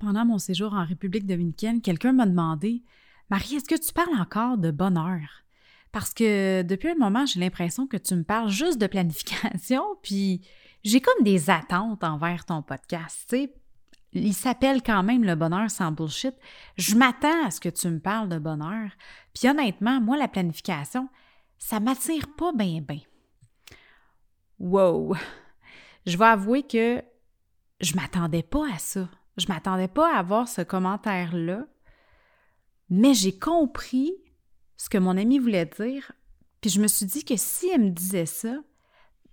Pendant mon séjour en République dominicaine, quelqu'un m'a demandé Marie, est-ce que tu parles encore de bonheur? Parce que depuis un moment, j'ai l'impression que tu me parles juste de planification, puis j'ai comme des attentes envers ton podcast. Tu il s'appelle quand même le bonheur sans bullshit. Je m'attends à ce que tu me parles de bonheur. Puis honnêtement, moi, la planification, ça m'attire pas bien, bien. Wow! Je vais avouer que je m'attendais pas à ça. Je m'attendais pas à avoir ce commentaire-là, mais j'ai compris ce que mon ami voulait dire, puis je me suis dit que si elle me disait ça,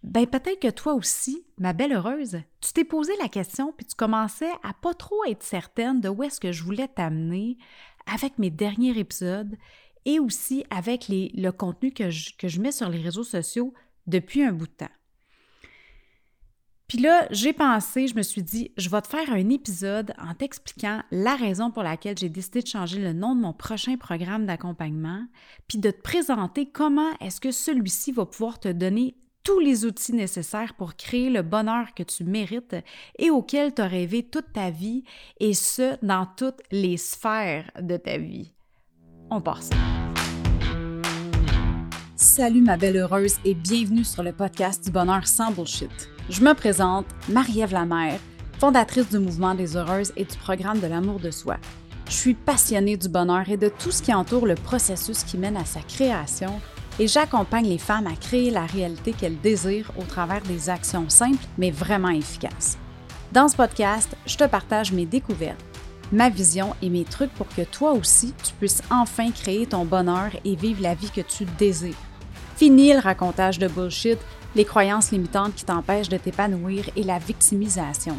ben peut-être que toi aussi, ma belle heureuse, tu t'es posé la question puis tu commençais à pas trop être certaine de où est-ce que je voulais t'amener avec mes derniers épisodes et aussi avec les, le contenu que que je mets sur les réseaux sociaux depuis un bout de temps. Puis là, j'ai pensé, je me suis dit, je vais te faire un épisode en t'expliquant la raison pour laquelle j'ai décidé de changer le nom de mon prochain programme d'accompagnement, puis de te présenter comment est-ce que celui-ci va pouvoir te donner tous les outils nécessaires pour créer le bonheur que tu mérites et auquel tu as rêvé toute ta vie, et ce, dans toutes les sphères de ta vie. On passe. Salut ma belle heureuse et bienvenue sur le podcast du bonheur sans bullshit. Je me présente, Marie-Ève Lamère, fondatrice du mouvement des heureuses et du programme de l'amour de soi. Je suis passionnée du bonheur et de tout ce qui entoure le processus qui mène à sa création et j'accompagne les femmes à créer la réalité qu'elles désirent au travers des actions simples mais vraiment efficaces. Dans ce podcast, je te partage mes découvertes, ma vision et mes trucs pour que toi aussi, tu puisses enfin créer ton bonheur et vivre la vie que tu désires. Fini le racontage de bullshit les croyances limitantes qui t'empêchent de t'épanouir et la victimisation.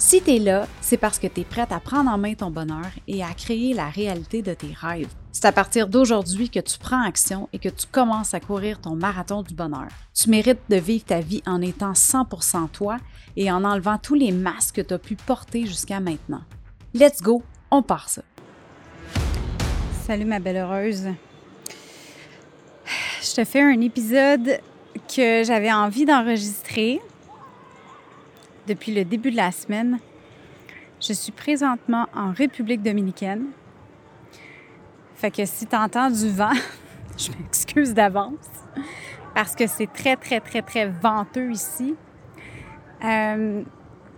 Si tu es là, c'est parce que tu es prête à prendre en main ton bonheur et à créer la réalité de tes rêves. C'est à partir d'aujourd'hui que tu prends action et que tu commences à courir ton marathon du bonheur. Tu mérites de vivre ta vie en étant 100% toi et en enlevant tous les masques que tu as pu porter jusqu'à maintenant. Let's go, on part ça. Salut ma belle heureuse. Je te fais un épisode que j'avais envie d'enregistrer depuis le début de la semaine. Je suis présentement en République dominicaine. Fait que si tu entends du vent, je m'excuse d'avance parce que c'est très, très, très, très venteux ici. Euh,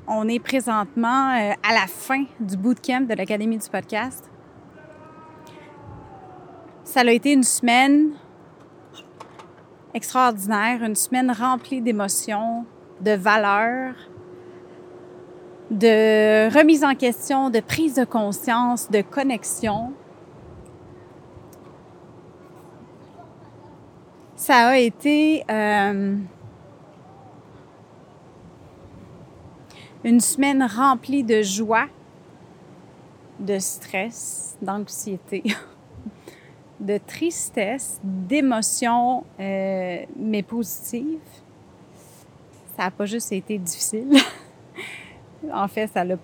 on est présentement euh, à la fin du bootcamp de l'Académie du podcast. Ça a été une semaine extraordinaire, une semaine remplie d'émotions, de valeurs, de remise en question, de prise de conscience, de connexion. Ça a été euh, une semaine remplie de joie, de stress, d'anxiété. de tristesse, d'émotions, euh, mais positives. Ça n'a pas juste été difficile. en fait, ça l'a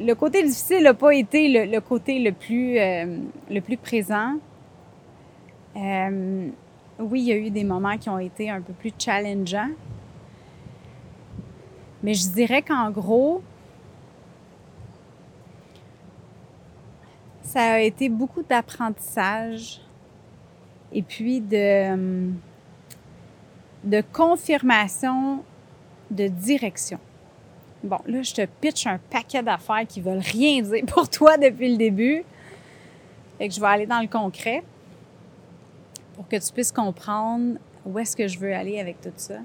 le côté difficile n'a pas été le, côté le plus, euh, le plus présent. Euh, oui, il y a eu des moments qui ont été un peu plus challengeants. Mais je dirais qu'en gros, ça a été beaucoup d'apprentissage et puis de, de confirmation de direction. Bon, là, je te pitch un paquet d'affaires qui veulent rien dire pour toi depuis le début. et que je vais aller dans le concret pour que tu puisses comprendre où est-ce que je veux aller avec tout ça.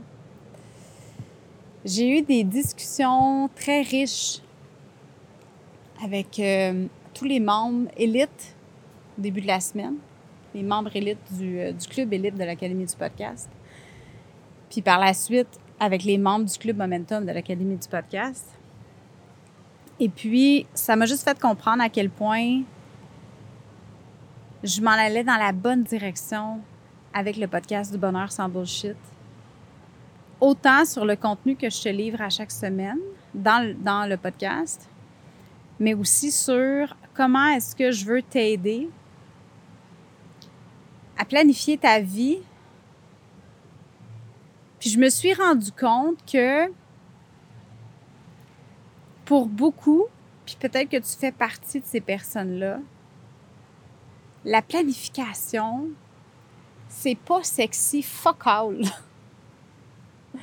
J'ai eu des discussions très riches avec euh, tous les membres élites au début de la semaine, les membres élites du, euh, du club élite de l'Académie du podcast. Puis par la suite, avec les membres du club Momentum de l'Académie du podcast. Et puis, ça m'a juste fait comprendre à quel point je m'en allais dans la bonne direction avec le podcast du bonheur sans bullshit. Autant sur le contenu que je te livre à chaque semaine dans, dans le podcast, mais aussi sur comment est-ce que je veux t'aider à planifier ta vie? Puis je me suis rendu compte que pour beaucoup, puis peut-être que tu fais partie de ces personnes-là, la planification, c'est pas sexy fuck all.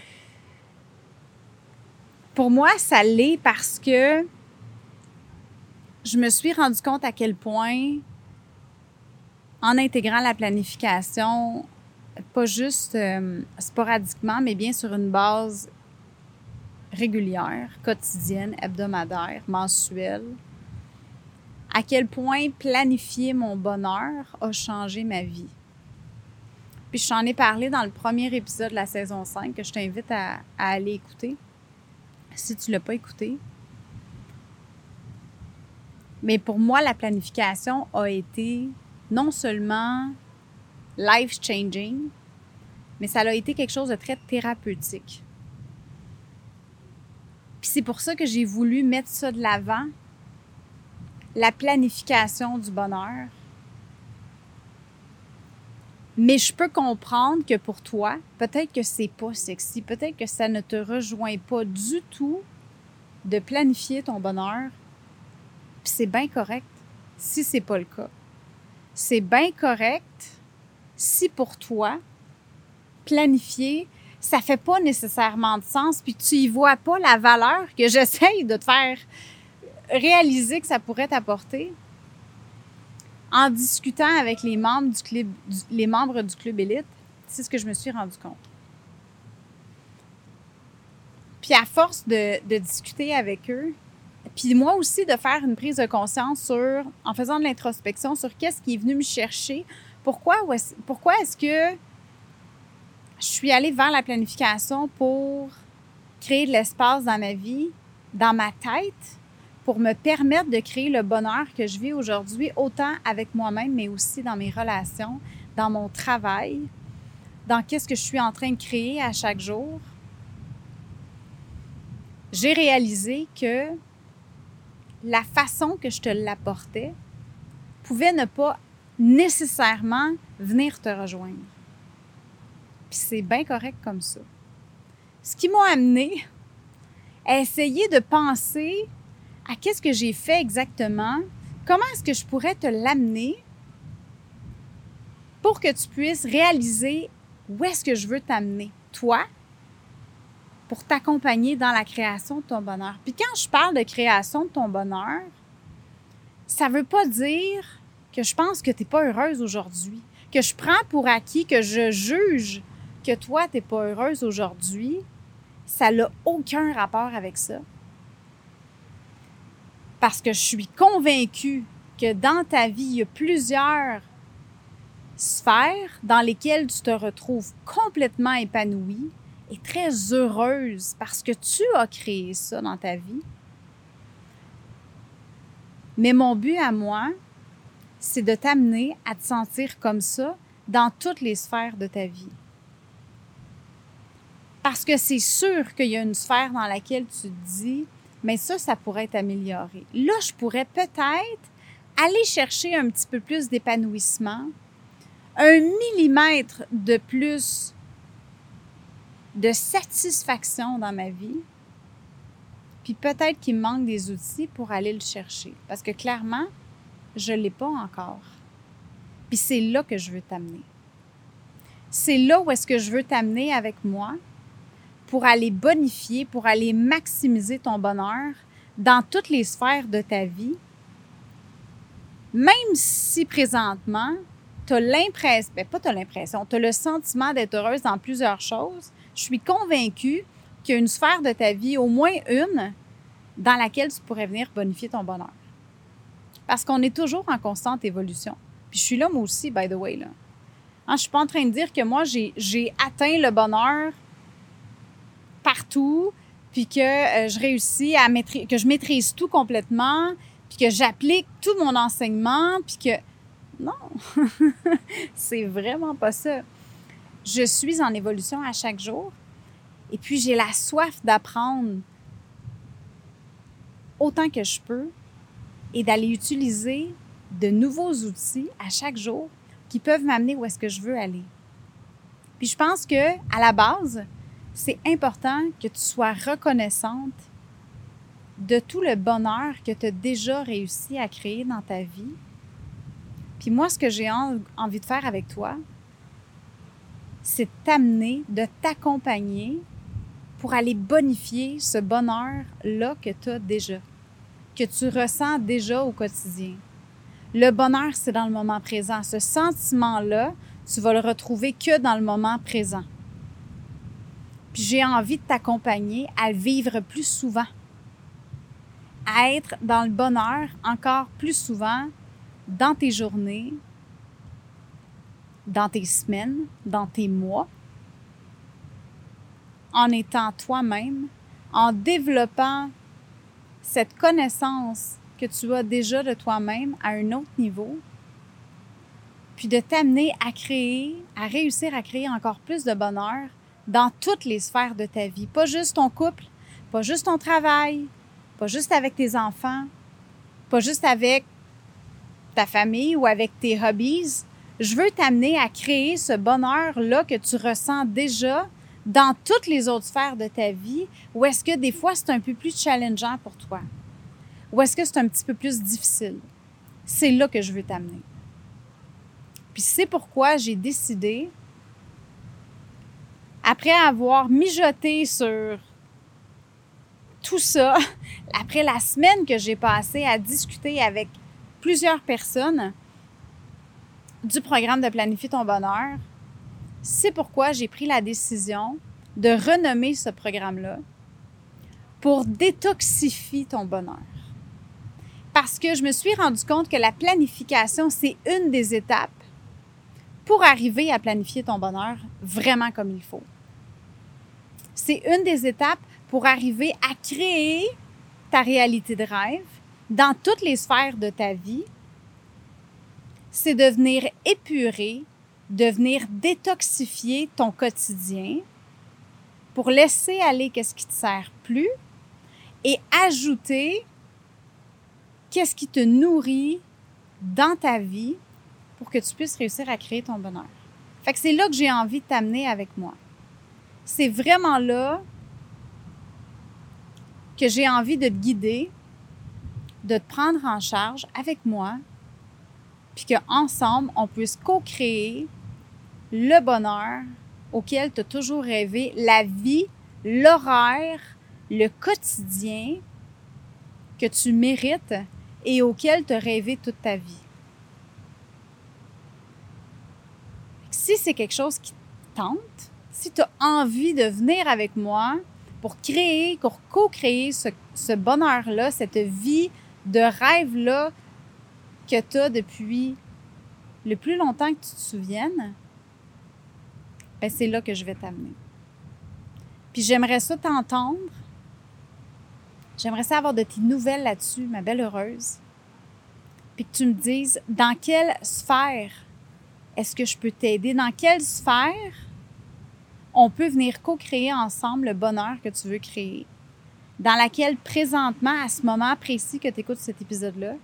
Pour moi, ça l'est parce que je me suis rendu compte à quel point, en intégrant la planification, pas juste euh, sporadiquement, mais bien sur une base régulière, quotidienne, hebdomadaire, mensuelle, à quel point planifier mon bonheur a changé ma vie. Puis je t'en ai parlé dans le premier épisode de la saison 5 que je t'invite à, à, aller écouter si tu ne l'as pas écouté. Mais pour moi, la planification a été non seulement life-changing, mais ça a été quelque chose de très thérapeutique. Puis c'est pour ça que j'ai voulu mettre ça de l'avant, la planification du bonheur. Mais je peux comprendre que pour toi, peut-être que c'est pas sexy, peut-être que ça ne te rejoint pas du tout de planifier ton bonheur. Puis c'est bien correct si c'est pas le cas. C'est bien correct si pour toi, planifier, ça fait pas nécessairement de sens, puis tu y vois pas la valeur que j'essaye de te faire réaliser que ça pourrait t'apporter. En discutant avec les membres du club, les membres du club élite, c'est ce que je me suis rendu compte. Puis à force de, de discuter avec eux, puis moi aussi de faire une prise de conscience sur, en faisant de l'introspection sur qu'est-ce qui est venu me chercher, pourquoi, est-ce que je suis allée vers la planification pour créer de l'espace dans ma vie, dans ma tête, pour me permettre de créer le bonheur que je vis aujourd'hui, autant avec moi-même, mais aussi dans mes relations, dans mon travail, dans qu'est-ce que je suis en train de créer à chaque jour? J'ai réalisé que la façon que je te l'apportais pouvait ne pas nécessairement venir te rejoindre. Puis c'est bien correct comme ça. Ce qui m'a amené à essayer de penser à qu'est-ce que j'ai fait exactement, comment est-ce que je pourrais te l'amener pour que tu puisses réaliser où est-ce que je veux t'amener, toi, pour t'accompagner dans la création de ton bonheur. Puis quand je parle de création de ton bonheur, ça veut pas dire que je pense que tu n'es pas heureuse aujourd'hui, que je prends pour acquis, que je juge que toi, tu n'es pas heureuse aujourd'hui, ça n'a aucun rapport avec ça. Parce que je suis convaincue que dans ta vie, il y a plusieurs sphères dans lesquelles tu te retrouves complètement épanouie et très heureuse parce que tu as créé ça dans ta vie. Mais mon but à moi, c'est de t'amener à te sentir comme ça dans toutes les sphères de ta vie. Parce que c'est sûr qu'il y a une sphère dans laquelle tu te dis, mais ça, ça pourrait être amélioré. Là, je pourrais peut-être aller chercher un petit peu plus d'épanouissement, un millimètre de plus de satisfaction dans ma vie, puis peut-être qu'il manque des outils pour aller le chercher. Parce que clairement, je ne l'ai pas encore. Puis c'est là que je veux t'amener. C'est là où est-ce que je veux t'amener avec moi pour aller bonifier, pour aller maximiser ton bonheur dans toutes les sphères de ta vie, même si présentement, tu as l'impression, ben pas tu as l'impression, tu as le sentiment d'être heureuse dans plusieurs choses, je suis convaincue qu'il y a une sphère de ta vie, au moins une, dans laquelle tu pourrais venir bonifier ton bonheur. Parce qu'on est toujours en constante évolution. Puis je suis là, moi aussi, by the way. Là. Hein, je ne suis pas en train de dire que moi, j'ai atteint le bonheur partout, puis que euh, je réussis à maîtriser, que je maîtrise tout complètement, puis que j'applique tout mon enseignement, puis que... Non, c'est vraiment pas ça. Je suis en évolution à chaque jour, et puis j'ai la soif d'apprendre autant que je peux et d'aller utiliser de nouveaux outils à chaque jour qui peuvent m'amener où est-ce que je veux aller. Puis je pense que à la base, c'est important que tu sois reconnaissante de tout le bonheur que tu as déjà réussi à créer dans ta vie. Puis moi, ce que j'ai envie de faire avec toi, c'est t'amener, de t'accompagner pour aller bonifier ce bonheur-là que tu as déjà, que tu ressens déjà au quotidien. Le bonheur, c'est dans le moment présent. Ce sentiment-là, tu vas le retrouver que dans le moment présent. Puis j'ai envie de t'accompagner à vivre plus souvent, à être dans le bonheur encore plus souvent dans tes journées, dans tes semaines, dans tes mois, en étant toi-même, en développant cette connaissance que tu as déjà de toi-même à un autre niveau, puis de t'amener à créer, à réussir à créer encore plus de bonheur dans toutes les sphères de ta vie. Pas juste ton couple, pas juste ton travail, pas juste avec tes enfants, pas juste avec ta famille ou avec tes hobbies. Je veux t'amener à créer ce bonheur-là que tu ressens déjà dans toutes les autres sphères de ta vie, ou est-ce que des fois c'est un peu plus challengeant pour toi? Ou est-ce que c'est un petit peu plus difficile? C'est là que je veux t'amener. Puis c'est pourquoi j'ai décidé après avoir mijoté sur tout ça, après la semaine que j'ai passée à discuter avec plusieurs personnes du programme de Planifier ton bonheur, c'est pourquoi j'ai pris la décision de renommer ce programme-là pour détoxifier ton bonheur. Parce que je me suis rendu compte que la planification, c'est une des étapes pour arriver à planifier ton bonheur vraiment comme il faut c'est une des étapes pour arriver à créer ta réalité de rêve dans toutes les sphères de ta vie. C'est de venir épurer, de venir détoxifier ton quotidien pour laisser aller qu'est-ce qui te sert plus et ajouter qu'est-ce qui te nourrit dans ta vie pour que tu puisses réussir à créer ton bonheur. Fait que c'est là que j'ai envie de t'amener avec moi c'est vraiment là que j'ai envie de te guider, de te prendre en charge avec moi, puis qu'ensemble, on puisse co-créer le bonheur auquel tu as toujours rêvé, la vie, l'horaire, le quotidien que tu mérites et auquel tu as rêvé toute ta vie. Si c'est quelque chose qui tente, si tu as envie de venir avec moi pour créer, pour co-créer ce, bonheur-là, cette vie de rêve-là que tu as depuis le plus longtemps que tu te souviennes, ben c'est là que je vais t'amener. Puis j'aimerais ça t'entendre. J'aimerais ça avoir de tes nouvelles là-dessus, ma belle heureuse. Puis que tu me dises dans quelle sphère est-ce que je peux t'aider, dans quelle sphère on peut venir co-créer ensemble le bonheur que tu veux créer, dans laquelle présentement, à ce moment précis que tu écoutes cet épisode-là,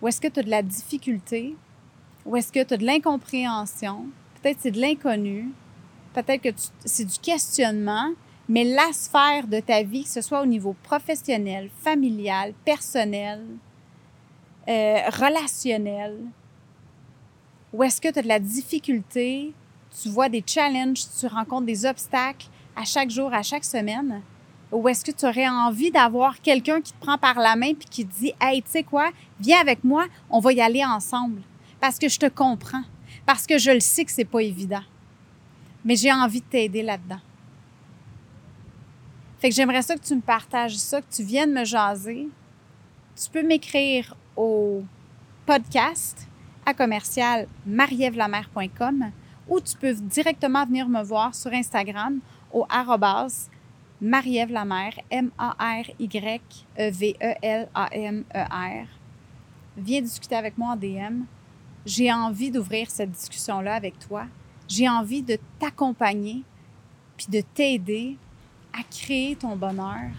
ou est-ce que tu as de la difficulté, ou est-ce que tu as de l'incompréhension, peut-être c'est de l'inconnu, peut-être que c'est du questionnement, mais la sphère de ta vie, que ce soit au niveau professionnel, familial, personnel, euh, relationnel, ou est-ce que tu as de la difficulté? Tu vois des challenges, tu rencontres des obstacles à chaque jour, à chaque semaine? Ou est-ce que tu aurais envie d'avoir quelqu'un qui te prend par la main puis qui te dit Hey, tu sais quoi, viens avec moi, on va y aller ensemble. Parce que je te comprends. Parce que je le sais que c'est pas évident. Mais j'ai envie de t'aider là-dedans. Fait que j'aimerais ça que tu me partages ça, que tu viennes me jaser. Tu peux m'écrire au podcast à commercial ou tu peux directement venir me voir sur Instagram au arrobas Marie-Ève Lamère, M-A-R-Y-E-V-E-L-A-M-E-R. Viens discuter avec moi en DM. J'ai envie d'ouvrir cette discussion-là avec toi. J'ai envie de t'accompagner puis de t'aider à créer ton bonheur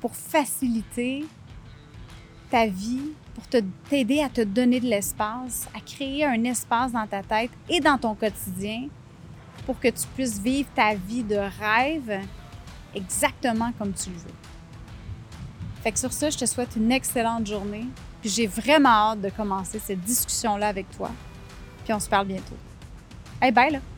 pour faciliter ta vie, pour t'aider à te donner de l'espace, à créer un espace dans ta tête et dans ton quotidien pour que tu puisses vivre ta vie de rêve exactement comme tu le veux. Fait que sur ça, je te souhaite une excellente journée. Puis j'ai vraiment hâte de commencer cette discussion-là avec toi. Puis on se parle bientôt. Hey, bye là!